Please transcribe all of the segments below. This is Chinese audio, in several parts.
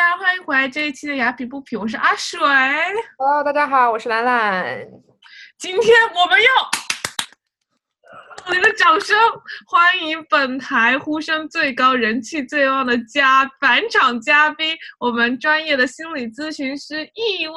家，欢迎回来这一期的雅痞不痞，我是阿水。Hello，大家好，我是兰兰。今天我们要，你的掌声欢迎本台呼声最高、人气最旺的嘉返场嘉宾，我们专业的心理咨询师易文。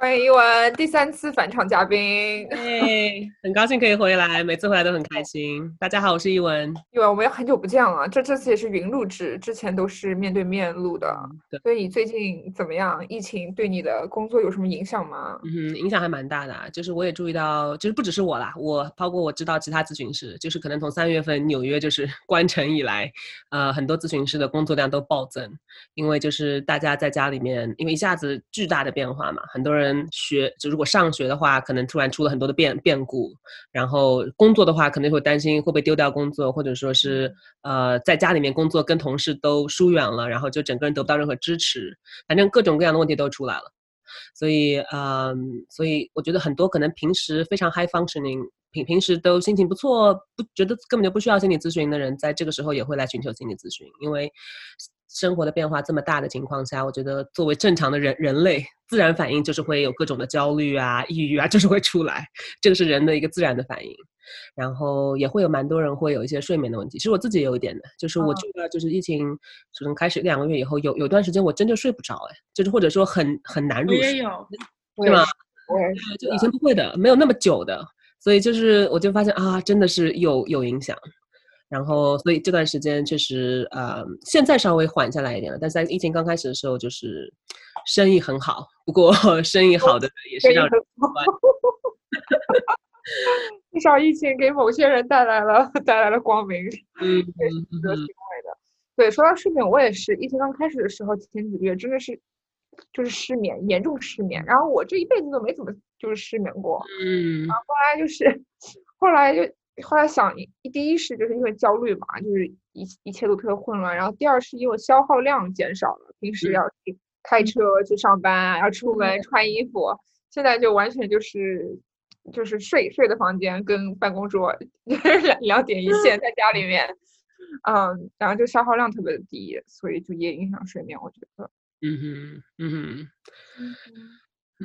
欢迎一文，第三次返场嘉宾。哎，很高兴可以回来，每次回来都很开心。大家好，我是一文。一文，我们也很久不见了，这这次也是云录制，之前都是面对面录的。对，所以你最近怎么样？疫情对你的工作有什么影响吗？嗯，影响还蛮大的啊。就是我也注意到，就是不只是我啦，我包括我知道其他咨询师，就是可能从三月份纽约就是关城以来，呃，很多咨询师的工作量都暴增，因为就是大家在家里面，因为一下子巨大的变化嘛，很多人学就如果上学的话，可能突然出了很多的变变故，然后工作的话，可能会担心会不会丢掉工作，或者说是呃在家里面工作跟同事都疏远了，然后就整个人得不到任何支持，反正各种各样的问题都出来了。所以，嗯，所以我觉得很多可能平时非常 high functioning，平平时都心情不错，不觉得根本就不需要心理咨询的人，在这个时候也会来寻求心理咨询，因为生活的变化这么大的情况下，我觉得作为正常的人人类，自然反应就是会有各种的焦虑啊、抑郁啊，就是会出来，这个是人的一个自然的反应。然后也会有蛮多人会有一些睡眠的问题，其实我自己也有一点的，就是我觉得就是疫情可能开始一两个月以后，有有段时间我真的睡不着，哎，就是或者说很很难入睡，我也有，是吗？对，就以前不会的，没有那么久的，所以就是我就发现啊，真的是有有影响。然后，所以这段时间确实，呃，现在稍微缓下来一点了，但是在疫情刚开始的时候，就是生意很好，不过 生意好的也是让人 至少疫情给某些人带来了带来了光明，嗯也是值得欣慰的。对，说到睡眠，我也是疫情刚开始的时候，前几个月真的是就是失眠，严重失眠。然后我这一辈子都没怎么就是失眠过，嗯后来就是后来就后来想，一第一是就是因为焦虑嘛，就是一一切都特别混乱，然后第二是因为消耗量减少了，平时嗯要去开车去上班啊，要出门穿衣服，现在就完全就是就是睡睡的房间跟办公桌 两两点一线，在家里面，嗯，然后就消耗量特别的低，所以就也影响睡眠，我觉得。嗯哼嗯哼。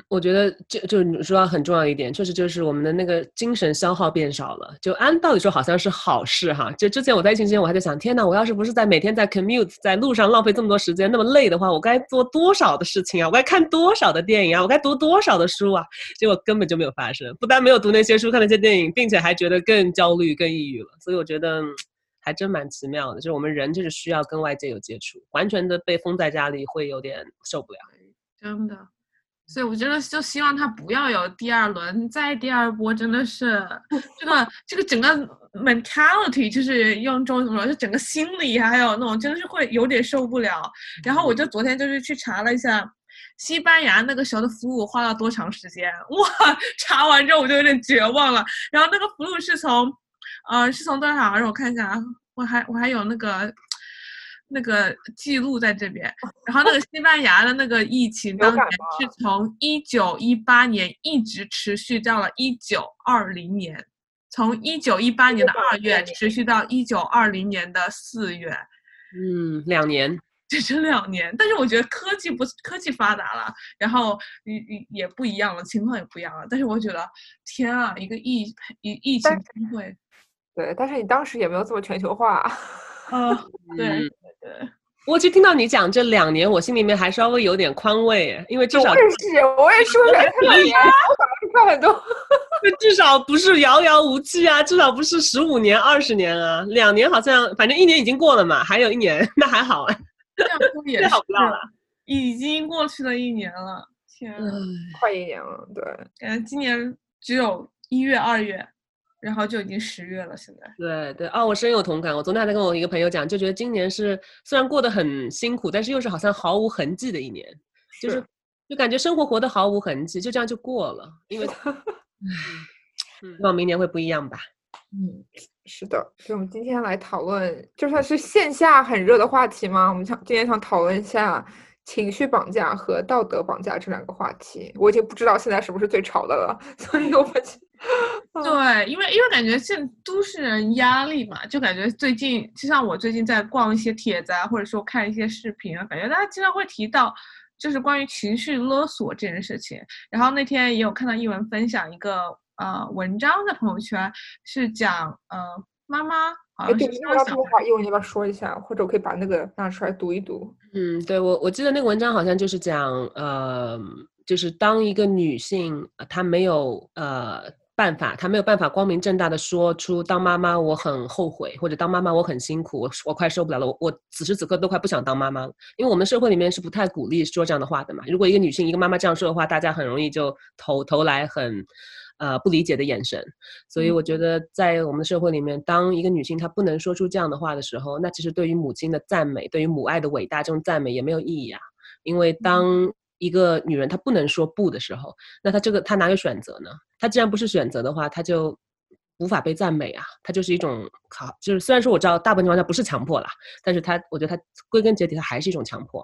我觉得就就你说到很重要一点，确实就是我们的那个精神消耗变少了。就按道理说好像是好事哈。就之前我在疫情期间，我还在想，天呐，我要是不是在每天在 commute 在路上浪费这么多时间，那么累的话，我该做多少的事情啊？我该看多少的电影啊？我该读多少的书啊？结果根本就没有发生，不但没有读那些书，看那些电影，并且还觉得更焦虑、更抑郁了。所以我觉得还真蛮奇妙的，就是我们人就是需要跟外界有接触，完全的被封在家里会有点受不了。真的。所以，我真的就希望他不要有第二轮，再第二波，真的是 这个这个整个 mentality，就是用中文怎么说，就整个心理还有那种，真的是会有点受不了。然后我就昨天就是去查了一下，西班牙那个时候的俘虏花了多长时间？哇，查完之后我就有点绝望了。然后那个俘虏是从，呃，是从多少？让我看一下啊，我还我还有那个。那个记录在这边，然后那个西班牙的那个疫情当年是从一九一八年一直持续到了一九二零年，从一九一八年的二月持续到一九二零年的四月，嗯，两年，只是两年。但是我觉得科技不科技发达了，然后也也也不一样了，情况也不一样了。但是我觉得，天啊，一个疫疫疫情机会，对，但是你当时也没有这么全球化。啊，对嗯对。我其实听到你讲这两年，我心里面还稍微有点宽慰，因为至少我也是，我也是，我觉得两年，我反而是快很多。至少不是遥遥无期啊，至少不是十五年、二十年啊，两年好像反正一年已经过了嘛，还有一年，那还好啊，这样说也是好不到了，已经过去了一年了，天啊，快一年了，对，感觉今年只有一月、二月，然后就已经十月了，现在。对对哦，我深有同感。我昨天还在跟我一个朋友讲，就觉得今年是虽然过得很辛苦，但是又是好像毫无痕迹的一年，就是是就感觉生活活得毫无痕迹，就这样就过了。因为，唉希望明年会不一样吧。嗯，是的，所以我们今天来讨论，就算是线下很热的话题嘛，我们想今天想讨论一下情绪绑架和道德绑架这两个话题。我已经不知道现在什么是最潮的了，所以我们对，因为因为感觉现都市人压力嘛，就感觉最近就像我最近在逛一些帖子啊，或者说看一些视频啊，感觉大家经常会提到就是关于情绪勒索这件事情。然后那天也有看到一文分享一个呃文章在朋友圈，是讲呃妈妈好哎，像对，那个这话，一文你要不要说一下？或者我可以把那个拿出来读一读。嗯，对我我记得那个文章好像就是讲，呃，就是当一个女性呃她没有呃办法，她没有办法光明正大的说出当妈妈我很后悔，或者当妈妈我很辛苦，我我快受不了了，我我此时此刻都快不想当妈妈了，因为我们社会里面是不太鼓励说这样的话的嘛。如果一个女性一个妈妈这样说的话，大家很容易就投投来很。呃，不理解的眼神，所以我觉得在我们的社会里面，当一个女性她不能说出这样的话的时候，那其实对于母亲的赞美，对于母爱的伟大这种赞美也没有意义啊。因为当一个女人她不能说不的时候，那她这个她哪有选择呢？她既然不是选择的话，她就无法被赞美啊。她就是一种好，就是虽然说我知道大部分情况下不是强迫啦，但是她我觉得她归根结底她还是一种强迫。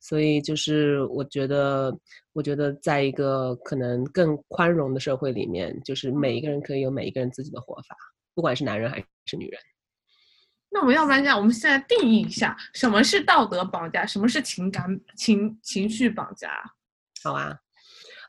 所以就是我觉得，我觉得在一个可能更宽容的社会里面，就是每一个人可以有每一个人自己的活法，不管是男人还是女人。那我们要不然这样，我们现在定义一下什么是道德绑架，什么是情感情情绪绑架？好啊，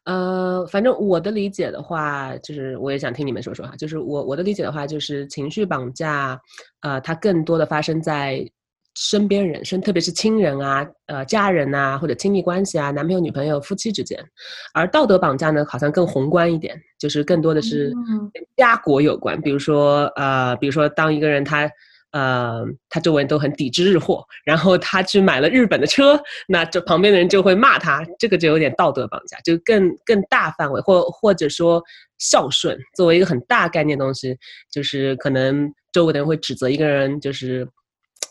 呃，反正我的理解的话，就是我也想听你们说说哈，就是我我的理解的话，就是情绪绑架，呃，它更多的发生在身边人，身特别是亲人啊，呃，家人啊，或者亲密关系啊，男朋友、女朋友、夫妻之间，而道德绑架呢，好像更宏观一点，就是更多的是嗯跟家国有关，比如说呃，比如说当一个人他。呃，他周围人都很抵制日货，然后他去买了日本的车，那这旁边的人就会骂他，这个就有点道德绑架，就更更大范围，或或者说孝顺作为一个很大概念的东西，就是可能周围的人会指责一个人，就是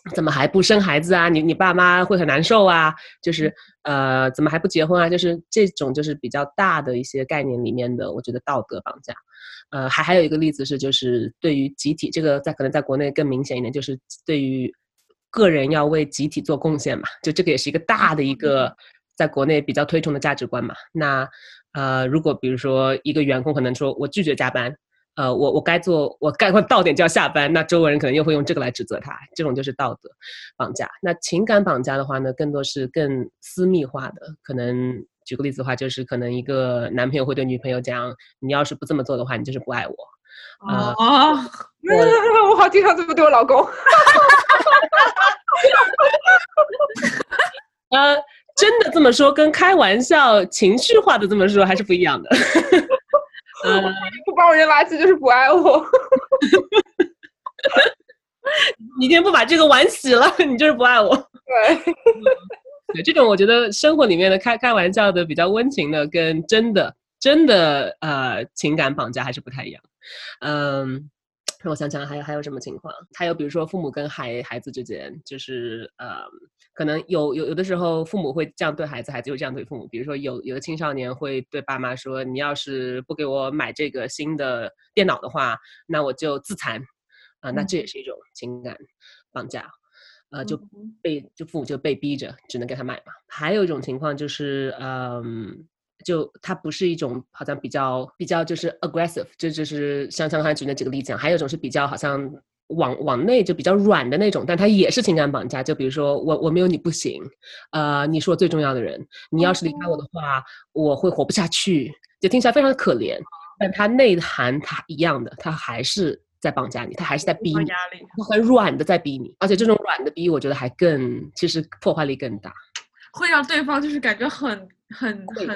怎么还不生孩子啊？你你爸妈会很难受啊？就是呃，怎么还不结婚啊？就是这种就是比较大的一些概念里面的，我觉得道德绑架。呃，还还有一个例子是，就是对于集体，这个在可能在国内更明显一点，就是对于个人要为集体做贡献嘛，就这个也是一个大的一个在国内比较推崇的价值观嘛。那呃，如果比如说一个员工可能说我拒绝加班，呃，我我该做，我该到点就要下班，那周围人可能又会用这个来指责他，这种就是道德绑架。那情感绑架的话呢，更多是更私密化的，可能。举个例子的话，就是可能一个男朋友会对女朋友讲：“你要是不这么做的话，你就是不爱我。”呃哦，我好经常这么对我老公。呃，真的这么说，跟开玩笑、情绪化的这么说还是不一样的。呃，不帮我扔垃圾就是不爱我。你今天不把这个碗洗了，你就是不爱我。对，对，这种我觉得生活里面的开开玩笑的、比较温情的，跟真的真的呃情感绑架还是不太一样。嗯，让我想想还有还有什么情况？还有比如说父母跟孩孩子之间，就是呃，可能有有有的时候父母会这样对孩子，孩子又这样对父母。比如说有有的青少年会对爸妈说：“你要是不给我买这个新的电脑的话，那我就自残。”啊，那这也是一种情感绑架。呃，就嗯被就父母就被逼着只能给他买嘛。还有一种情况就是，嗯，就他不是一种好像比较比较就是 aggressive，这就是像像刚才举那几个例子啊，还有一种是比较好像往往内就比较软的那种，但他也是情感绑架。就比如说我我没有你不行，呃，你是我最重要的人，你要是离开我的话，我会活不下去。就听起来非常的可怜，但它内涵它一样的，它还是。在绑架你，他还是在逼你，他，很软的在逼你，而且这种软的逼，我觉得还更，其实破坏力更大，会让对方就是感觉很很很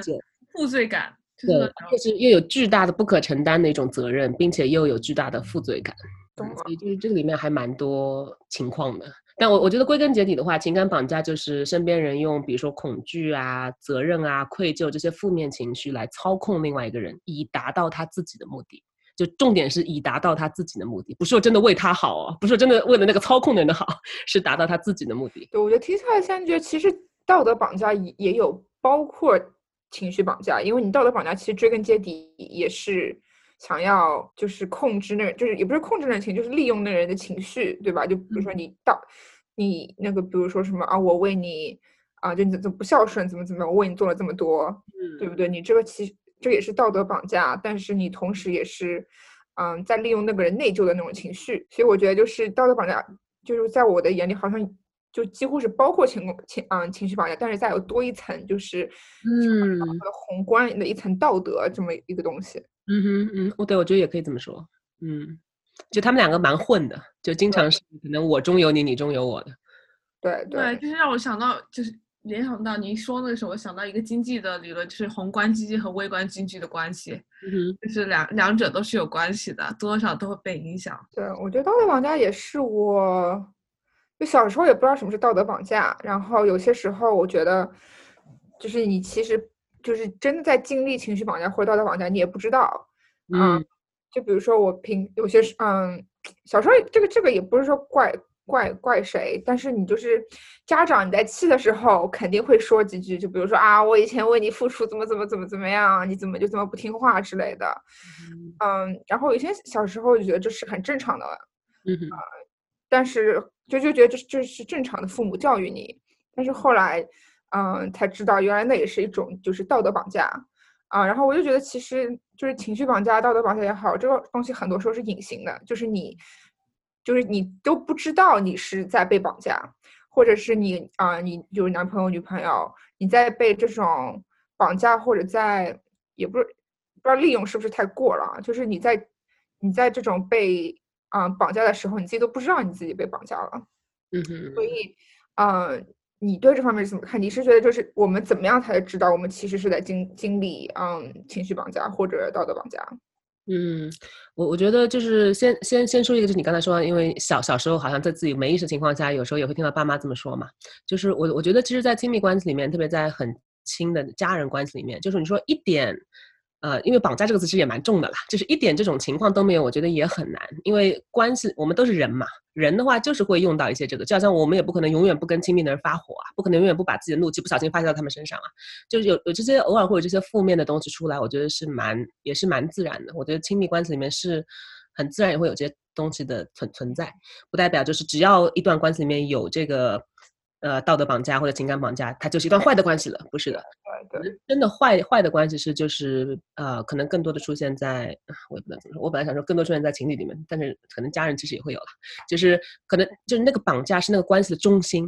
负罪感，就对是，就是又有巨大的不可承担的一种责任，并且又有巨大的负罪感，懂了所以就是这个里面还蛮多情况的。但我我觉得归根结底的话，情感绑架就是身边人用比如说恐惧啊、责任啊、愧疚这些负面情绪来操控另外一个人，以达到他自己的目的。就重点是以达到他自己的目的，不是说真的为他好哦，不是说真的为了那个操控的人的好，是达到他自己的目的。对，我觉得听下来，现在觉得其实道德绑架也也有包括情绪绑架，因为你道德绑架其实追根结底也是想要就是控制那人，就是也不是控制那人情，就是利用那人的情绪，对吧？就比如说你道你那个，比如说什么啊，我为你啊，就你怎么不孝顺，怎么怎么样，我为你做了这么多，嗯对不对？你这个其实这也是道德绑架，但是你同时也是，嗯，在利用那个人内疚的那种情绪。所以我觉得就是道德绑架，就是在我的眼里好像就几乎是包括情情嗯情绪绑架，但是再有多一层就是嗯宏观的一层道德这么一个东西。嗯哼嗯，我对我觉得也可以这么说。嗯，就他们两个蛮混的，就经常是可能我中有你，你中有我的。对对，就是让我想到，就是联想到您说那个时候，我想到一个经济的理论，就是宏观经济和微观经济的关系，嗯就是两两者都是有关系的，多少都会被影响。对，我觉得道德绑架也是我，就小时候也不知道什么是道德绑架，然后有些时候我觉得，就是你其实就是真的在经历情绪绑架或者道德绑架，你也不知道。嗯，就比如说我平有些是嗯，小时候这个这个也不是说怪。怪怪谁？但是你就是家长，你在气的时候肯定会说几句，就比如说啊，我以前为你付出怎么怎么怎么怎么样，你怎么就这么不听话之类的。嗯，然后以前小时候就觉得这是很正常的，嗯但是就就觉得这这是正常的父母教育你，但是后来嗯才知道原来那也是一种就是道德绑架啊。然后我就觉得其实就是情绪绑架、道德绑架也好，这个东西很多时候是隐形的，就是你。就是你都不知道你是在被绑架，或者是你啊，你就是男朋友女朋友，你在被这种绑架或者在也不是不知道利用是不是太过了，就是你在你在这种被啊绑架的时候，你自己都不知道你自己被绑架了。嗯哼。所以，呃，你对这方面是怎么看？你是觉得就是我们怎么样才知道我们其实是在经经历嗯情绪绑架或者道德绑架？嗯，我我觉得就是先先先说一个，就是你刚才说，因为小小时候好像在自己没意识情况下，有时候也会听到爸妈这么说嘛。就是我我觉得，其实，在亲密关系里面，特别在很亲的家人关系里面，就是你说一点。呃，因为绑架这个词其实也蛮重的啦，就是一点这种情况都没有，我觉得也很难。因为关系，我们都是人嘛，人的话就是会用到一些这个，就好像我们也不可能永远不跟亲密的人发火啊，不可能永远不把自己的怒气不小心发泄到他们身上啊，就是有有这些偶尔会有这些负面的东西出来，我觉得是蛮也是蛮自然的。我觉得亲密关系里面是很自然也会有这些东西的存存在，不代表就是只要一段关系里面有这个。呃，道德绑架或者情感绑架，它就是一段坏的关系了，不是的。对对，真的坏坏的关系是就是呃，可能更多的出现在，我也不能怎么说。我本来想说更多出现在情侣里面，但是可能家人其实也会有了。就是可能就是那个绑架是那个关系的中心，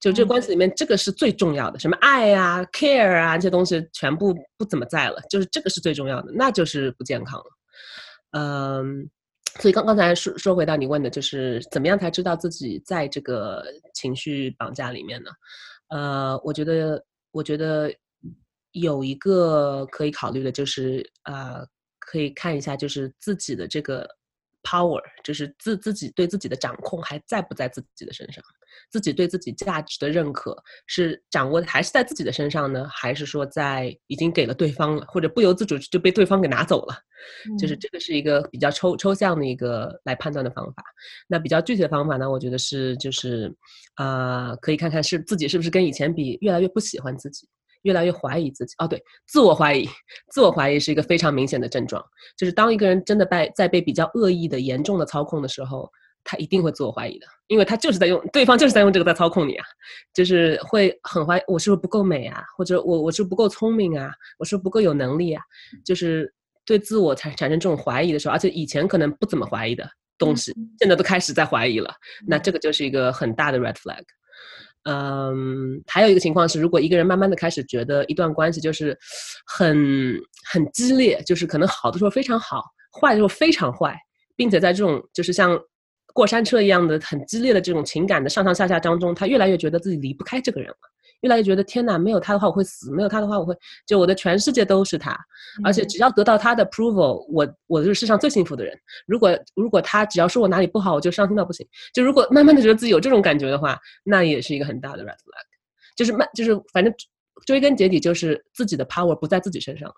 就这个关系里面这个是最重要的，什么爱啊、care 啊这些东西全部不怎么在了，就是这个是最重要的，那就是不健康了。嗯。所以刚刚才说说回到你问的，就是怎么样才知道自己在这个情绪绑架里面呢？呃，我觉得，我觉得有一个可以考虑的，就是呃，可以看一下，就是自己的这个 power，就是自自己对自己的掌控还在不在自己的身上。自己对自己价值的认可是掌握的还是在自己的身上呢？还是说在已经给了对方了，或者不由自主就被对方给拿走了？就是这个是一个比较抽抽象的一个来判断的方法。那比较具体的方法呢？我觉得是就是，呃，可以看看是自己是不是跟以前比越来越不喜欢自己，越来越怀疑自己。哦，对，自我怀疑，自我怀疑是一个非常明显的症状。就是当一个人真的被在被比较恶意的、严重的操控的时候。他一定会自我怀疑的，因为他就是在用对方就是在用这个在操控你啊，就是会很怀我是不是不够美啊，或者我我是不是不够聪明啊，我是不是不够有能力啊，就是对自我产产生这种怀疑的时候，而且以前可能不怎么怀疑的东西，现在都开始在怀疑了，那这个就是一个很大的 red flag。嗯，还有一个情况是，如果一个人慢慢的开始觉得一段关系就是很很激烈，就是可能好的时候非常好，坏的时候非常坏，并且在这种就是像。过山车一样的很激烈的这种情感的上上下下当中，他越来越觉得自己离不开这个人了，越来越觉得天哪，没有他的话我会死，没有他的话我会就我的全世界都是他，而且只要得到他的 approval，我我就是世上最幸福的人。如果如果他只要说我哪里不好，我就伤心到不行。就如果慢慢的觉得自己有这种感觉的话，那也是一个很大的 red flag，就是慢就是反正追根结底就是自己的 power 不在自己身上。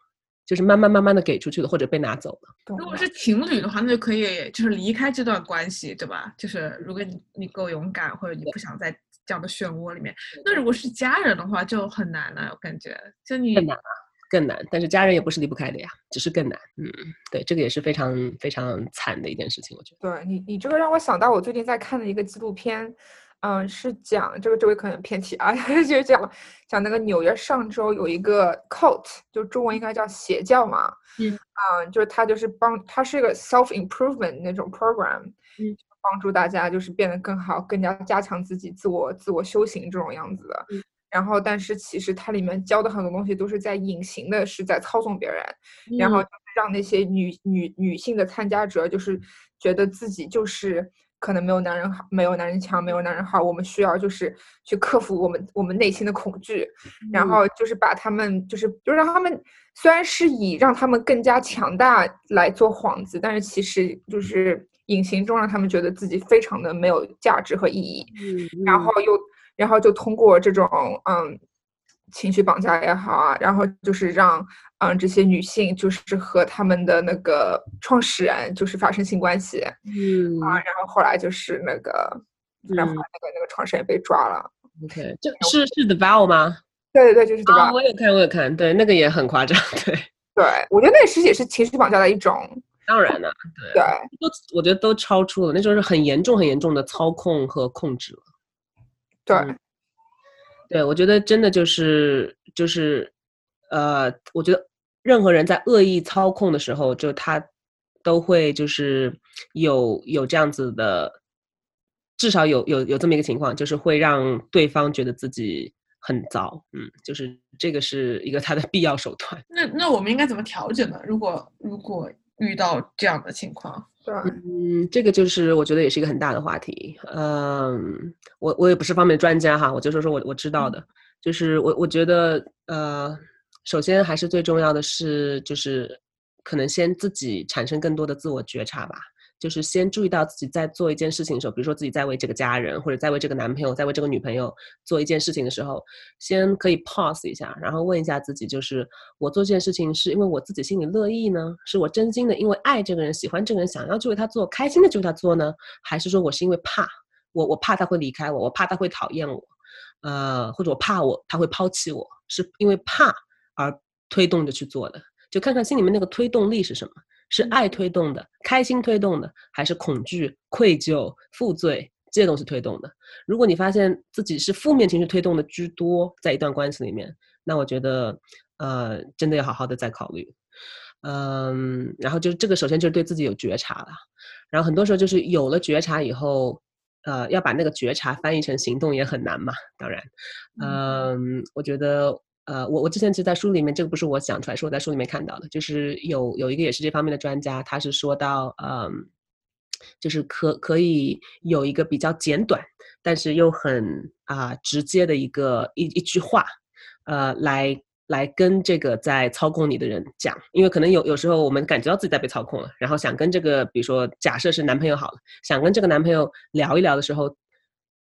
就是慢慢慢慢的给出去的，或者被拿走了。如果是情侣的话，那就可以就是离开这段关系，对吧？就是如果你你够勇敢，或者你不想在这样的漩涡里面。那如果是家人的话，就很难了。我感觉就你更难啊，更难。但是家人也不是离不开的呀，只是更难。嗯，对，这个也是非常非常惨的一件事情，我觉得。对你，你这个让我想到我最近在看的一个纪录片，嗯，是讲这个这位可能偏题啊，就是讲讲那个纽约上周有一个 cult，就中文应该叫邪教嘛。嗯嗯，就是他就是帮他是一个 self improvement 那种 program，嗯，帮助大家就是变得更好，更加加强自己自我自我修行这种样子的。嗯然后，但是其实它里面教的很多东西都是在隐形的，是在操纵别人，然后让那些女女女性的参加者就是觉得自己就是可能没有男人好，没有男人强，没有男人好，我们需要就是去克服我们我们内心的恐惧，然嗯后就是把他们就是就让他们虽然是以让他们更加强大来做幌子，但是其实就是隐形中让他们觉得自己非常的没有价值和意义。嗯然后又然后就通过这种嗯情绪绑架也好啊，然后就是让嗯这些女性就是和他们的那个创始人就是发生性关系嗯啊，嗯。然后后来就是那个然后那个那个创始人被抓了，，OK，这是是 The Vow 吗？对对对，就是对吧？啊，我有看，我有看，对，那个也很夸张，对，对，我觉得那其实也是情绪绑架的一种，当然了，对。都我觉得都超出了，那就是很严重、很严重的操控和控制了。对嗯对，我觉得真的就是就是，呃，我觉得任何人在恶意操控的时候，就他都会就是有有这样子的，至少有有有这么一个情况，就是会让对方觉得自己很糟，嗯，就是这个是一个他的 必要手段。那那我们应该怎么调整呢？如果如果遇到这样的情况，对嗯，这个就是我觉得也是一个很大的话题。嗯，我我也不是方面的专家哈，我就说说我我知道的，就是我我觉得呃，首先还是最重要的是，就是可能先自己产生更多的自我觉察吧。就是先注意到自己在做一件事情的时候，比如说自己在为这个家人，或者在为这个男朋友，在为这个女朋友做一件事情的时候，先可以 pause 一下，然后问一下自己，就是我做这件事情是因为我自己心里乐意呢，是我真心的因为爱这个人、喜欢这个人，想要去为他做，开心的去为他做呢，还是说我是因为怕，我我怕他会离开我，我怕他会讨厌我，呃，或者我怕我他会抛弃我，是因为怕而推动着去做的，就看看心里面那个推动力是什么。是爱推动的，开心推动的，还是恐惧、愧疚、负罪这些东西推动的？如果你发现自己是负面情绪推动的居多，在一段关系里面，那我觉得，呃，真的要好好的再考虑。嗯，然后就是这个，首先就是对自己有觉察了。然后很多时候就是有了觉察以后，呃，要把那个觉察翻译成行动也很难嘛。当然，嗯，我觉得。呃，我我之前其实，在书里面，这个不是我想出来，是我在书里面看到的，就是有有一个也是这方面的专家，他是说到，嗯，就是可可以有一个比较简短，但是又很啊、直接的一个一一句话，呃，来来跟这个在操控你的人讲，因为可能有有时候我们感觉到自己在被操控了，然后想跟这个，比如说假设是男朋友好了，想跟这个男朋友聊一聊的时候。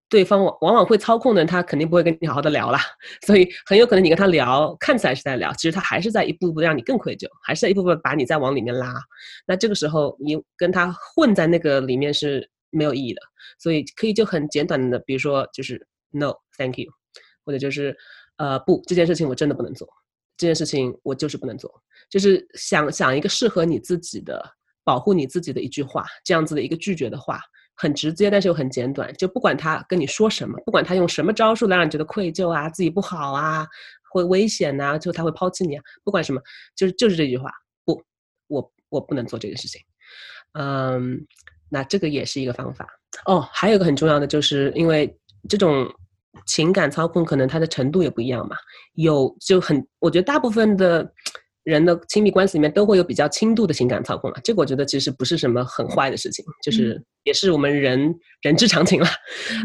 对方往往往会操控的人，他肯定不会跟你好好的聊啦，所以很有可能你跟他聊，看起来是在聊，其实他还是在一步步让你更愧疚，还是在一步步把你再往里面拉。那这个时候你跟他混在那个里面是没有意义的，所以可以就很简短的，比如说就是 no，thank you，或者就是呃不，这件事情我真的不能做，这件事情我就是不能做，就是想想一个适合你自己的、保护你自己的一句话，这样子的一个拒绝的话。很直接，但是又很简短。就不管他跟你说什么，不管他用什么招数来让你觉得愧疚啊、自己不好啊、会危险呐、就他会抛弃你啊，不管什么，就是就是这句话，不，我我不能做这个事情。嗯，那这个也是一个方法。哦，还有一个很重要的，就是因为这种情感操控，可能它的程度也不一样嘛。有就很，我觉得大部分的。人的亲密关系里面都会有比较轻度的情感操控了，这个我觉得其实不是什么很坏的事情，就是也是我们人人之常情了。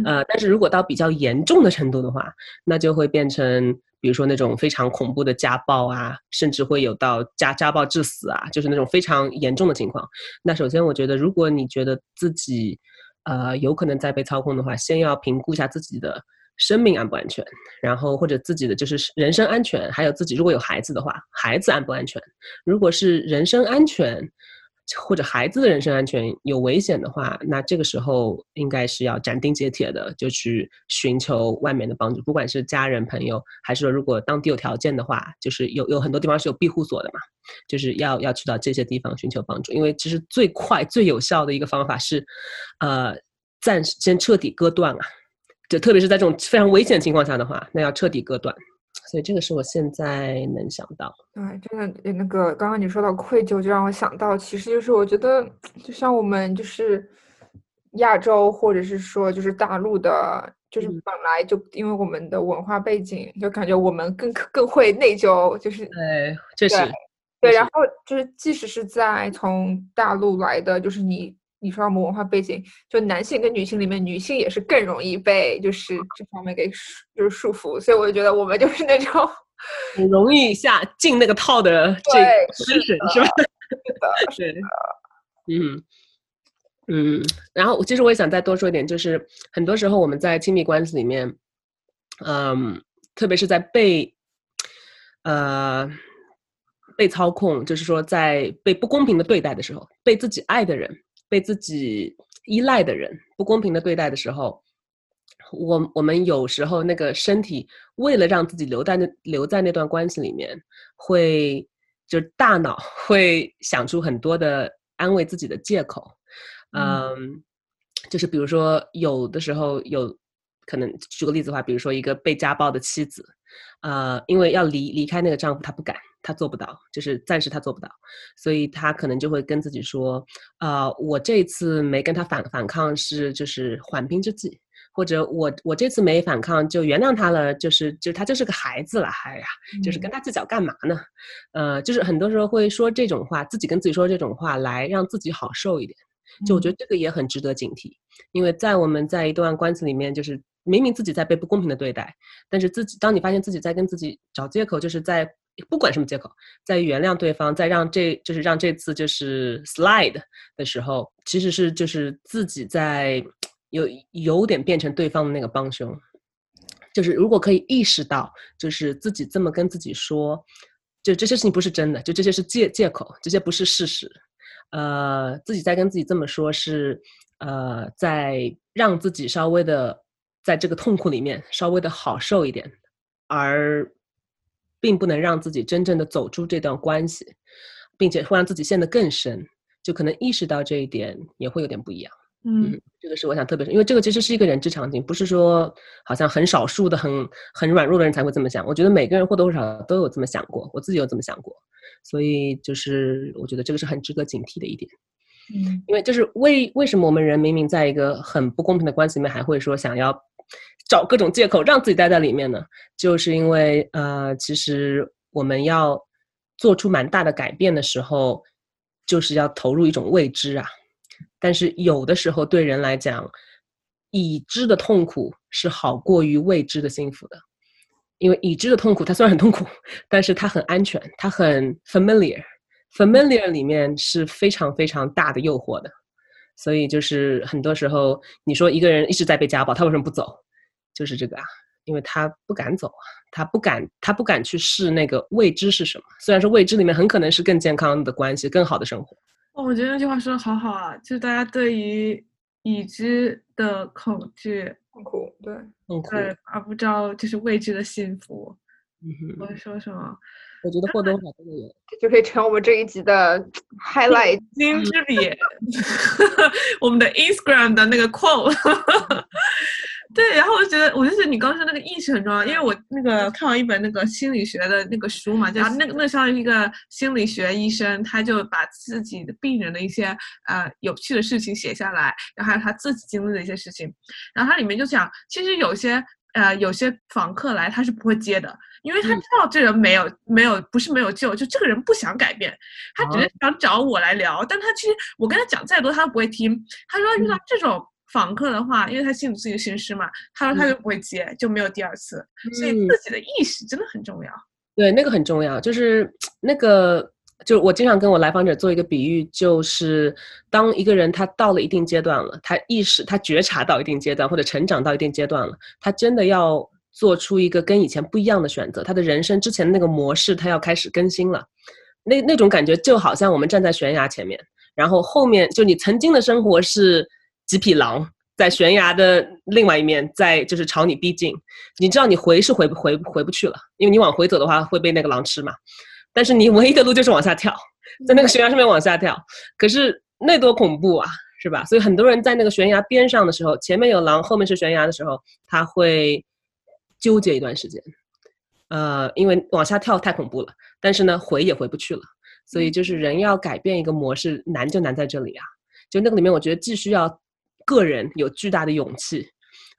呃，但是如果到比较严重的程度的话，那就会变成比如说那种非常恐怖的家暴啊，甚至会有到家家暴致死啊，就是那种非常严重的情况。那首先我觉得，如果你觉得自己呃有可能在被操控的话，先要评估一下自己的。生命安不安全，然后或者自己的就是人身安全，还有自己如果有孩子的话，孩子安不安全？如果是人身安全或者孩子的人身安全有危险的话，那这个时候应该是要斩钉截铁的就去寻求外面的帮助，不管是家人朋友，还是说如果当地有条件的话，就是有有很多地方是有庇护所的嘛，就是要要去到这些地方寻求帮助，因为其实最快最有效的一个方法是，呃，暂时先彻底割断啊。就特别是在这种非常危险情况下的话，那要彻底割断。所以这个是我现在能想到。对，真的，那个刚刚你说到愧疚，就让我想到，其实就是我觉得，就像我们就是亚洲，或者是说就是大陆的，就是本来就因为我们的文化背景，就感觉我们更更会内疚，就是对，确实，对，然后就是即使是在从大陆来的，就是你。你说我们文化背景，就男性跟女性里面，女性也是更容易被就是这方面给束就是束缚，所以我就觉得我们就是那种很容易下进那个套的这精神是吧？是的，对，嗯嗯。然后其实我也想再多说一点，就是很多时候我们在亲密关系里面，嗯，特别是在被呃被操控，就是说在被不公平的对待的时候，被自己爱的人。被自己依赖的人不公平的对待的时候，我我们有时候那个身体为了让自己留在那留在那段关系里面，会就是大脑 会想出很多的安慰自己的借口，嗯，就是比如说有的时候有可能举个例子的话，比如说一个被家暴的妻子，呃，因为要离离开那个丈夫，她不敢。她做不到，就是暂时她做不到，所以她可能就会跟自己说：“啊，我这次没跟他反反抗是就是缓兵之计，或者我我这次没反抗就原谅他了，就是就他就是个孩子了，哎呀，就是跟他计较干嘛呢？呃，就是很多时候会说这种话，自己跟自己说这种话来让自己好受一点。就我觉得这个也很值得警惕，因为在我们在一段关系里面，就是明明自己在被不公平的对待，但是自己当你发现自己在跟自己找借口，就是在。不管什么借口，在原谅对方，在让这就是让这次就是 slide 的时候，其实是就是自己在有有点变成对方的那个帮凶。就是如果可以意识到，就是自己这么跟自己说，就这些事情不是真的，就这些是借借口，这些不是事实。呃，自己在跟自己这么说，是呃在让自己稍微的在这个痛苦里面稍微的好受一点，而。并不能让自己真正的走出这段关系，并且会让自己陷得更深，就可能意识到这一点也会有点不一样。嗯，这个是我想特别，因为这个其实是一个人之常情，不是说好像很少数的很很软弱的人才会这么想。我觉得每个人或多或少都有这么想过，我自己有这么想过，所以就是我觉得这个是很值得警惕的一点。嗯，因为就是为为什么我们人明明在一个很不公平的关系里面，还会说想要。找各种借口让自己待在里面呢，就是因为呃，其实我们要做出蛮大的改变的时候，就是要投入一种未知啊。但是有的时候对人来讲，已知的痛苦是好过于未知的幸福的，因为已知的痛苦它虽然很痛苦，但是它很安全，它很 familiar，familiar 里面是非常非常大的诱惑的。所以就是很多时候，你说一个人一直在被家暴，他为什么不走？就是这个啊，因为他不敢走啊，他不敢，他不敢去试那个未知是什么。虽然说未知里面很可能是更健康的关系，更好的生活。哦，我觉得那句话说的好好啊，就是大家对于已知的恐惧、痛苦，对，痛苦，对，而不知道就是未知的幸福。嗯，我会说什么？我觉得或多或少都有，就可以成我们这一集的 highlight 金之笔，我们的 Instagram 的那个 quote。对，然后我就觉得，我就觉得你刚刚说那个意识很重要，因为我那个看完一本那个心理学的那个书嘛，然后那个那像一个心理学医生，他就把自己的病人的一些呃有趣的事情写下来，然后还有他自己经历的一些事情，然后他里面就讲，其实有些呃有些访客来他是不会接的，因为他知道这人没有没有不是没有救，就这个人不想改变，他只是想找我来聊，但他其实我跟他讲再多他都不会听，他说遇到这种。访客的话，因为他心里自己的心师嘛，他说他就不会接，就没有第二次。所以自己的意识真的很重要。对，那个很重要，就是那个，就我经常跟我来访者做一个比喻，就是当一个人他到了一定阶段了，他意识他觉察到一定阶段，或者成长到一定阶段了，他真的要做出一个跟以前不一样的选择，他的人生之前的那个模式他要开始更新了。那那种感觉就好像我们站在悬崖前面，然后后面就你曾经的生活是。几匹狼在悬崖的另外一面，在就是朝你逼近。你知道你回是回不回回不去了，因为你往回走的话会被那个狼吃嘛。但是你唯一的路就是往下跳，在那个悬崖上面往下跳。可是那多恐怖啊！是吧？所以很多人在那个悬崖边上的时候，前面有狼，后面是悬崖的时候，他会纠结一段时间，呃，因为往下跳太恐怖了，但是呢，回也回不去了，所以就是人要改变一个模式，难就难在这里啊。就那个里面，我觉得既需要个人有巨大的勇气，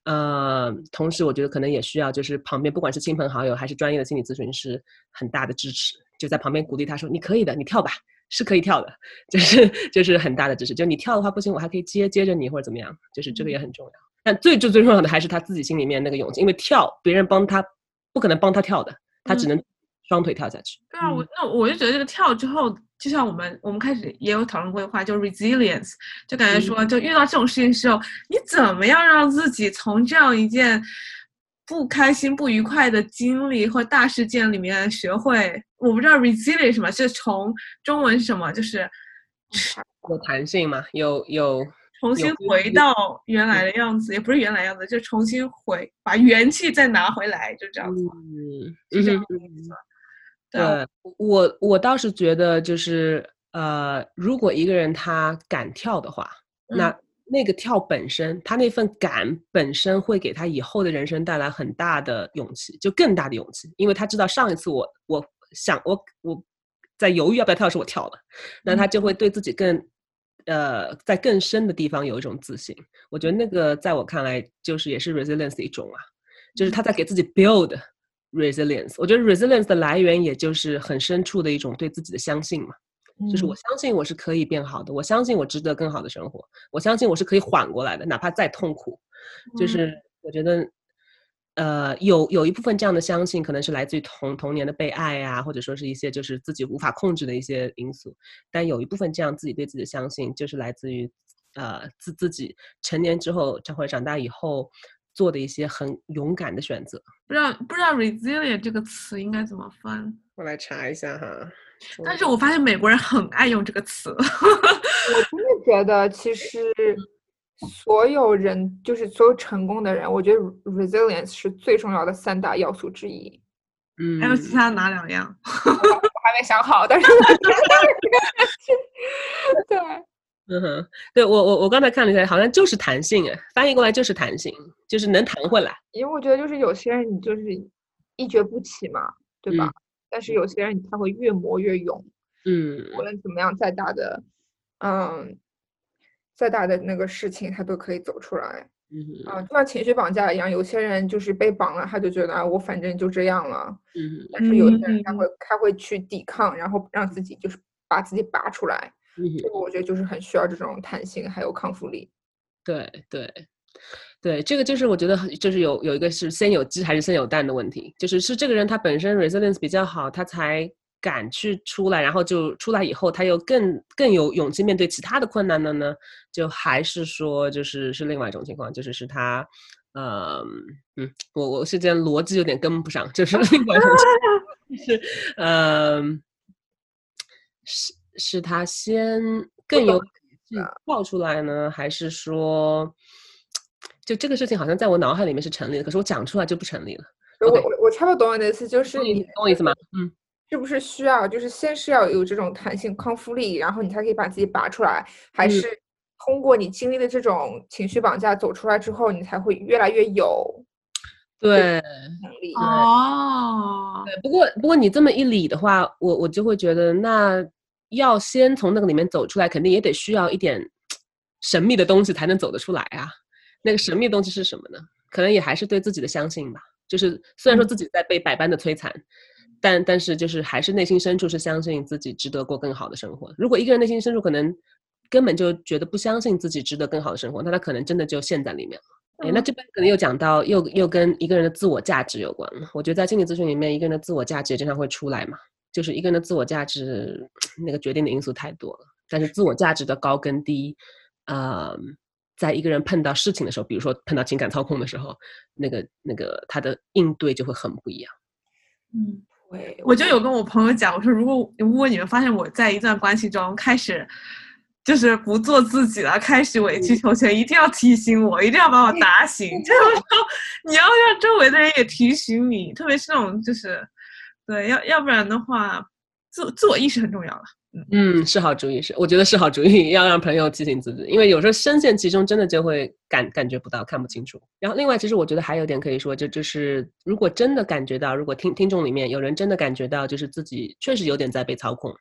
呃，同时我觉得可能也需要就是旁边不管是亲朋好友还是专业的心理咨询师很大的支持，就在旁边鼓励他说：“你可以的，你跳吧。”是可以跳的，就是 就是很大的支持。就你跳的话不行，我还可以接接着你或者怎么样，就是这个也很重要。但最最最重要的还是他自己心里面那个勇气，因为跳别人帮他不可能帮他跳的，他只能双腿跳下去。对啊，我那我就觉得这个跳之后，就像我们我们开始也有讨论过的话，就 resilience，就感觉说就遇到这种事情的时候，你怎么样让自己从这样一件。不开心、不愉快的经历或大事件里面学会，我不知道 resilient 什么，是从中文是什么，就是有弹性嘛，有有重新回到原来的样子，也不是原来样子，就重新回把元气再拿回来，就这样子。嗯，是这样子。对，我我倒是觉得，就是呃，如果一个人他敢跳的话，那。那个跳本身，他那份敢本身会给他以后的人生带来很大的勇气，就更大的勇气，因为他知道上一次我我想我我在犹豫要不要跳时我跳了，那他就会对自己更呃在更深的地方有一种自信。我觉得那个在我看来就是也是 resilience 的一种啊，就是他在给自己 build resilience。我觉得 resilience 的来源也就是很深处的一种对自己的相信嘛。就是我相信我是可以变好的，我相信我值得更好的生活，我相信我是可以缓过来的，哪怕再痛苦。就是我觉得，呃，有有一部分这样的相信，可能是来自于童童年的被爱啊，或者说是一些就是自己无法控制的一些因素。但有一部分这样自己对自己的相信，就是来自于呃自自己成年之后，或者长大以后做的一些很勇敢的选择。不知道不知道 resilient 这个词应该怎么翻？我来查一下哈。但是我发现美国人很爱用这个词。我真的觉得，其实所有人，就是所有成功的人，我觉得 resilience 是最重要的三大要素之一。嗯，还有其他哪两样？我还没想好，但是 对，嗯哼，对我我我刚才看了一下，好像就是弹性，哎，翻译过来就是弹性，就是能弹回来。因为我觉得，就是有些人你就是一蹶不起嘛，对吧？但是有些人他会越磨越勇，嗯，无论怎么样，再大的，嗯，再大的那个事情，他都可以走出来，嗯啊，就像情绪绑架一样，有些人就是被绑了，他就觉得啊，我反正就这样了，嗯，但是有些人他会他会去抵抗，然后让自己就是把自己拔出来，这个我觉得就是很需要这种弹性还有康复力，对对。对，这个就是我觉得就是有有一个是先有鸡还是先有蛋的问题，就是是这个人他本身 resilience 比较好，他才敢去出来，然后就出来以后他又更更有勇气面对其他的困难的呢？就还是说就是是另外一种情况，就是是他，呃，嗯，我我是这样逻辑有点跟不上，就是 另外一种情况，是呃，是是他先更有爆出来呢，还是说？就这个事情好像在我脑海里面是成立的，可是我讲出来就不成立了。我我我差不多懂你的意思，就是你懂我意思吗？嗯，是不是需要就是先是要有这种弹性康复力，然后你才可以把自己拔出来，还是通过你经历的这种情绪绑架走出来之后，你才会越来越有对能力哦。对，不过不过你这么一理的话，我我就会觉得那要先从那个里面走出来，肯定也得需要一点神秘的东西才能走得出来啊。那个神秘的东西是什么呢？可能也还是对自己的相信吧。就是虽然说自己在被百般的摧残，但但是就是还是内心深处是相信自己值得过更好的生活。如果一个人内心深处可能根本就觉得不相信自己值得更好的生活，那他可能真的就陷在里面了。哎，那这边可能又讲到又又跟一个人的自我价值有关了。我觉得在心理咨询里面，一个人的自我价值也经常会出来嘛。就是一个人的自我价值那个决定的因素太多了，但是自我价值的高跟低，呃。在一个人碰到事情的时候，比如说碰到情感操控的时候，那个那个他的应对就会很不一样。嗯，我就有跟我朋友讲，我说如果如果你们发现我在一段关系中开始就是不做自己了，开始委曲求全，一定要提醒我，一定要把我打醒。这个时候你要让周围的人也提醒你，特别是那种就是对，要要不然的话，自自我意识很重要了。嗯，是好主意，是我觉得是好主意，要让朋友提醒自己，因为有时候深陷其中，真的就会感感觉不到，看不清楚。然后另外，其实我觉得还有点可以说，就就是如果真的感觉到，如果听听众里面有人真的感觉到，就是自己确实有点在被操控，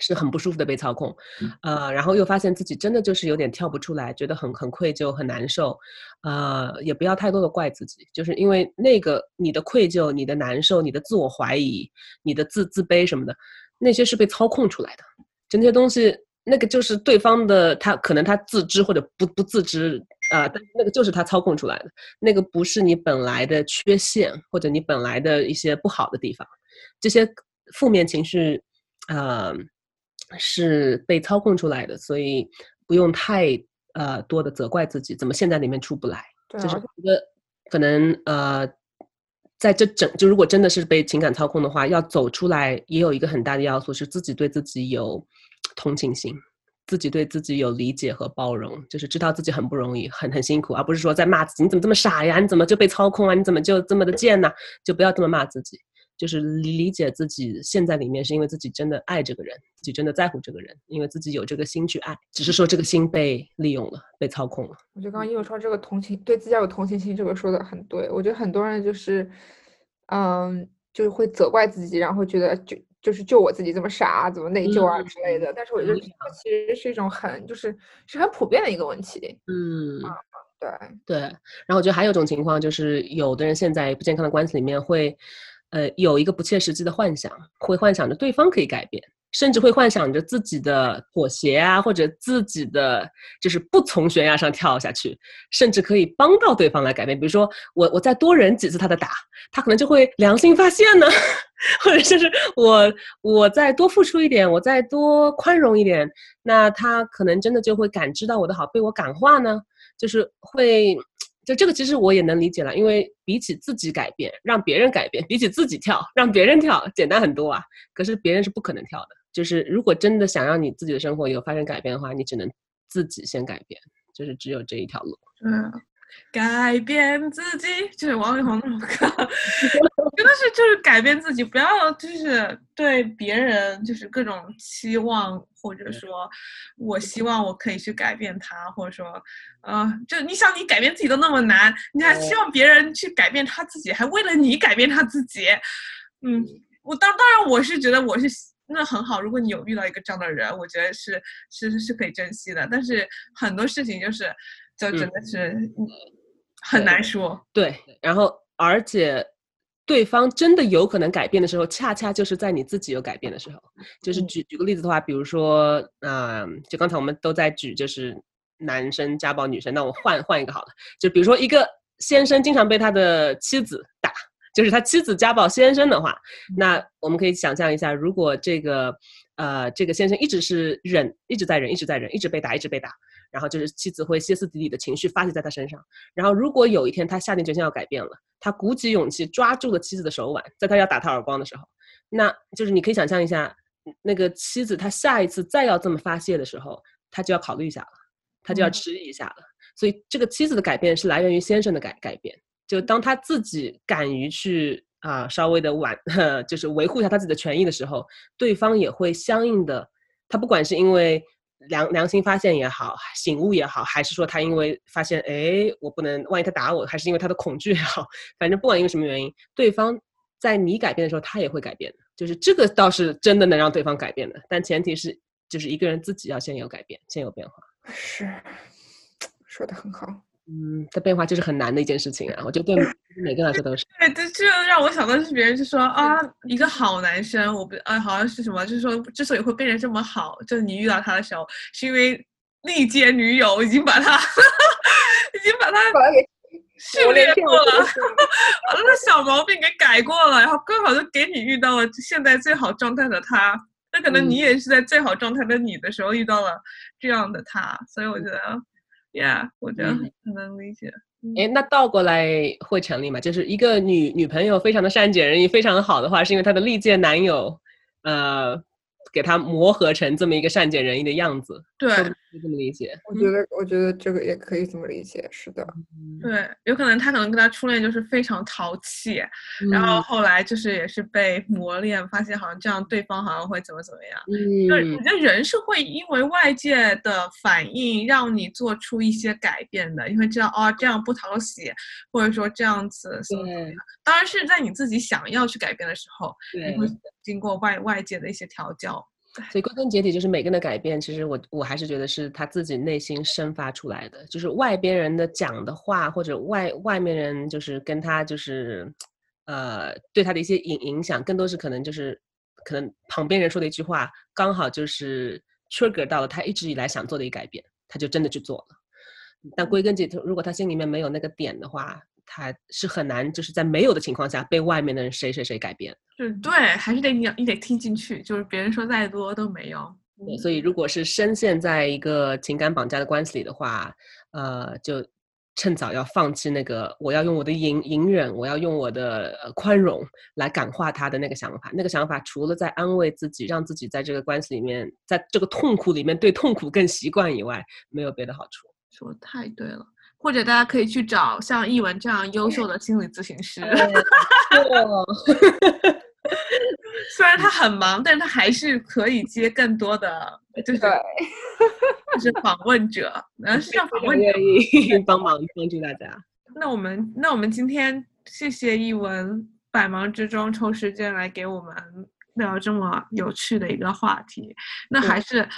是很不舒服的被操控，呃，然后又发现自己真的就是有点跳不出来，觉得很很愧疚，很难受，呃，也不要太多的怪自己，就是因为那个你的愧疚、你的难受、你的自我怀疑、你的自自卑什么的。那些是被操控出来的，就那些东西，那个就是对方的，他可能他自知或者不不自知啊，但那个就是他操控出来的，那个不是你本来的缺陷或者你本来的一些不好的地方，这些负面情绪，呃，是被操控出来的，所以不用太呃多的责怪自己，怎么现在里面出不来，就是觉得可能呃。在这整就如果真的是被情感操控的话，要走出来也有一个很大的要素是自己对自己有同情心，自己对自己有理解和包容，就是知道自己很不容易，很很辛苦，而不是说在骂自己，你怎么这么傻呀？你怎么就被操控啊？你怎么就这么的贱呢？就不要这么骂自己，就是理解自己现在里面是因为自己真的爱这个人，自己真的在乎这个人，因为自己有这个心去爱，只是说这个心被利用了，被操控了。我觉得刚刚因为说这个同情，对自己要有同情心，这个说的很对。我觉得很多人就是。嗯，就是会责怪自己，然后觉得就就是就我自己这么傻，怎么内疚啊之类的。但是我觉得这其实是一种很就是是很普遍的一个问题。嗯，对对。然后我觉得还有一种情况就是，有的人现在不健康的关系里面会，呃，有一个不切实际的幻想，会幻想着对方可以改变。甚至会幻想着自己的妥协啊，或者自己的就是不从悬崖上跳下去，甚至可以帮到对方来改变。比如说，我我再多忍几次他的打，他可能就会良心发现呢；或者就是我我再多付出一点，我再多宽容一点，那他可能真的就会感知到我的好，被我感化呢。就是会。这个其实我也能理解了，因为比起自己改变，让别人改变，比起自己跳，让别人跳，简单很多啊。可是别人是不可能跳的。就是如果真的想让你自己的生活有发生改变的话，你只能自己先改变，就是只有这一条路。嗯。改变自己，就是王力宏那首歌，真的是就是改变自己，不要就是对别人就是各种期望，或者说我希望我可以去改变他，或者说，呃，就你想你改变自己都那么难，你还希望别人去改变他自己，还为了你改变他自己，嗯，我当当然我是觉得我是那很好，如果你有遇到一个这样的人，我觉得是是是可以珍惜的，但是很多事情就是。就真的是很难说，对。然后，而且对方真的有可能改变的时候，恰恰就是在你自己有改变的时候。就是举举个例子的话，比如说，嗯，就刚才我们都在举，就是男生家暴女生。那我换换一个好了，就比如说一个先生经常被他的妻子打，就是他妻子家暴先生的话，那我们可以想象一下，如果这个呃这个先生一直是忍，一直在忍，一直在忍，一直被打，一直被打。然后就是妻子会歇斯底里的情绪发泄在他身上，然后如果有一天他下定决心要改变了，他鼓起勇气抓住了妻子的手腕，在他要打他耳光的时候，那就是你可以想象一下，那个妻子他下一次再要这么发泄的时候，他就要考虑一下了，他就要迟疑一下了。所以这个妻子的改变是来源于先生的改改变，就当他自己敢于去啊稍微的挽，就是维护一下他自己的权益的时候，对方也会相应的，他不管是因为。良良心发现也好，醒悟也好，还是说他因为发现，哎，我不能，万一他打我，还是因为他的恐惧也好，反正不管因为什么原因，对方在你改变的时候，他也会改变的。就是这个倒是真的能让对方改变的，但前提是就是一个人自己要先有改变，先有变化。是，说的很好。嗯，的变化就是很难的一件事情啊！我觉得对 每个人来说都是。对，这这让我想到是别人就说啊，一个好男生，我不啊，好像是什么，就是说之所以会变成这么好，就是你遇到他的时候，是因为历届女友已经把他，已经把他把他给训练过了，把他的小毛病给改过了，然后刚好就给你遇到了现在最好状态的他。那可能你也是在最好状态的你的时候遇到了这样的他，所以我觉得。Yeah，我觉得很能理解。哎，那倒过来会成立吗？就是一个女女朋友非常的善解人意，非常的好的话，是因为她的历届男友，呃，给她磨合成这么一个善解人意的样子。对，这么理解。我觉得，我觉得这个也可以这么理解，是的。对，有可能他可能跟他初恋就是非常淘气，然后嗯后来就是也是被磨练，发现好像这样对方好像会怎么怎么样。对，嗯我觉得人是会因为外界的反应让你做出一些改变的，你会知道哦，这样不讨喜，或者说这样子怎么怎么样。当然是在你自己想要去改变的时候，你会经过外外界的一些调教。所以归根结底就是每个人的改变，其实我我还是觉得是他自己内心生发出来的，就是外边人的讲的话，或者外外面人就是跟他就是，呃，对他的一些影影响，更多是可能就是可能旁边人说的一句话，刚好就是 trigger 到了他一直以来想做的一改变，他就真的去做了。但归根结底，如果他心里面没有那个点的话，他是很难就是在没有的情况下被外面的人谁谁谁改变。就是对，还是得你你得听进去，就是别人说再多都没用。对，所以如果是深陷在一个情感绑架的关系里的话，呃，就趁早要放弃那个我要用我的隐隐忍，我要用我的呃宽容来感化他的那个想法。那个想法除了在安慰自己，让自己在这个关系里面，在这个痛苦里面对痛苦更习惯以外，没有别的好处。说得太对了，或者大家可以去找像译文这样优秀的心理咨询师。虽然他很忙，但是他还是可以接更多的，就是对，就是访问者，然 后是让访问者 愿。意帮忙帮助大家。那我们那我们今天谢谢译文百忙之中抽时间来给我们聊这么有趣的一个话题。那还是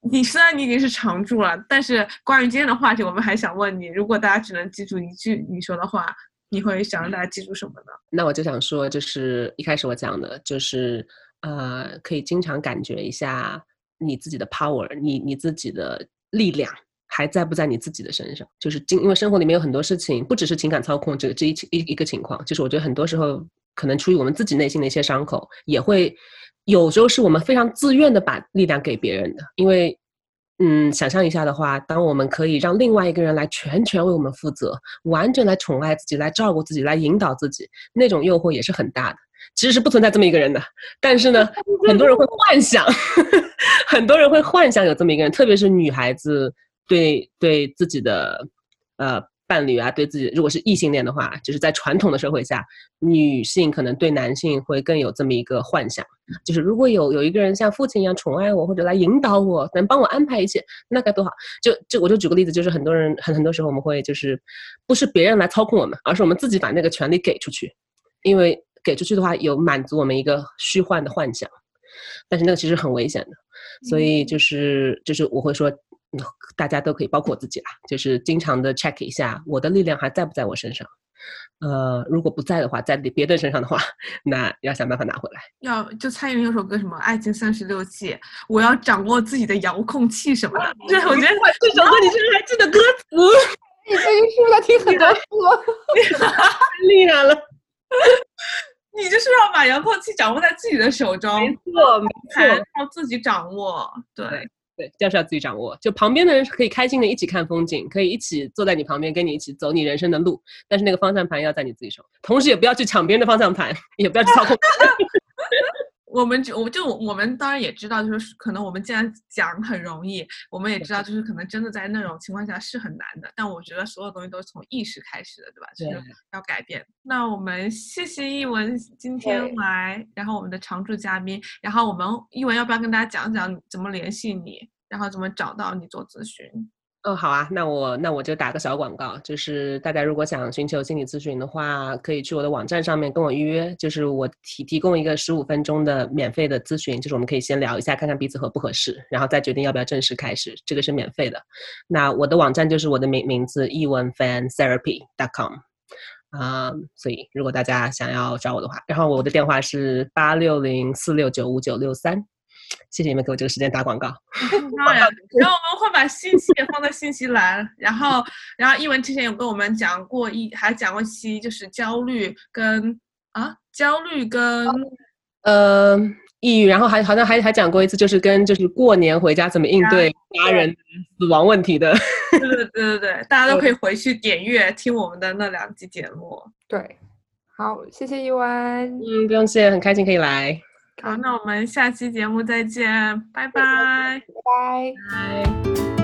你虽然你已经是常驻了，但是关于今天的话题，我们还想问你，如果大家只能记住一句你说的话，你会想让大家记住什么呢？那我就想说，就是一开始我讲的，就是呃，可以经常感觉一下你自己的 power，你你自己的力量还在不在你自己的身上？就是经，因为生活里面有很多事情，不只是情感操控这个这一一一个情况，就是我觉得很多时候可能出于我们自己内心的一些伤口，也会有时候是我们非常自愿的把力量给别人的，因为。嗯，想象一下的话，当我们可以让另外一个人来全权为我们负责，完全来宠爱自己，来照顾自己，来引导自己，那种诱惑也是很大的。其实是不存在这么一个人的，但是呢，很多人会幻想，很多人会幻想有这么一个人，特别是女孩子对对自己的呃伴侣啊，对自己如果是异性恋的话，就是在传统的社会下，女性可能对男性会更有这么一个幻想，就是如果有有一个人像父亲一样宠爱我，或者来引导我，能帮我安排一切，那该多好。就就我就举个例子，就是很多人很很多时候我们会就是不是别人来操控我们，而是我们自己把那个权利给出去，因为给出去的话有满足我们一个虚幻的幻想，但是那个其实很危险的，所以就是就是我会说。嗯大家都可以，包括我自己啦，就是经常的 check 一下我的力量还在不在我身上。呃，如果不在的话，在别的身上的话，那要想办法拿回来。要就蔡依林有首歌什么《爱情三十六计》，我要掌握自己的遥控器什么的。对，我觉得这首歌你居然还记得歌词，你最近是不是在听很多歌？太厉害了！你就是要把遥控器掌握在自己的手中，没错，没错要自己掌握。对，对，就是要自己掌握。就旁边的人可以开心的一起看风景，可以一起坐在你旁边，跟你一起走你人生的路。但是那个方向盘要在你自己手，同时也不要去抢别人的方向盘，也不要去操控。我们就我就我们当然也知道，就是可能我们既然讲很容易，我们也知道就是可能真的在那种情况下是很难的。但我觉得所有东西都是从意识开始的，对吧？就是要改变。那我们谢谢一文今天来，然后我们的常驻嘉宾，然后我们一文要不要跟大家讲讲怎么联系你，然后怎么找到你做咨询？哦，好啊，那我那我就打个小广告，就是大家如果想寻求心理咨询的话，可以去我的网站上面跟我预约，就是我提提供一个十五分钟的免费的咨询，就是我们可以先聊一下，看看彼此合不合适，然后再决定要不要正式开始，这个是免费的。那我的网站就是我的名名字译文 fan therapy dot com。啊、所以如果大家想要找我的话，然后我的电话是八六零四六九五九六三，谢谢你们给我这个时间打广告。当然，然后我们会把信息也放在信息栏，然后，然后一文之前有跟我们讲过一，还讲过一期就是焦虑跟啊焦虑跟呃，抑郁，然后还好像还还讲过一次，就是跟就是过年回家怎么应对家人死亡问题的。对对对对对，大家都可以回去点阅听我们的那两期节目。对，好，谢谢一文，嗯，不用谢，很开心可以来。好，那我们下期节目再见，拜拜。拜拜。拜。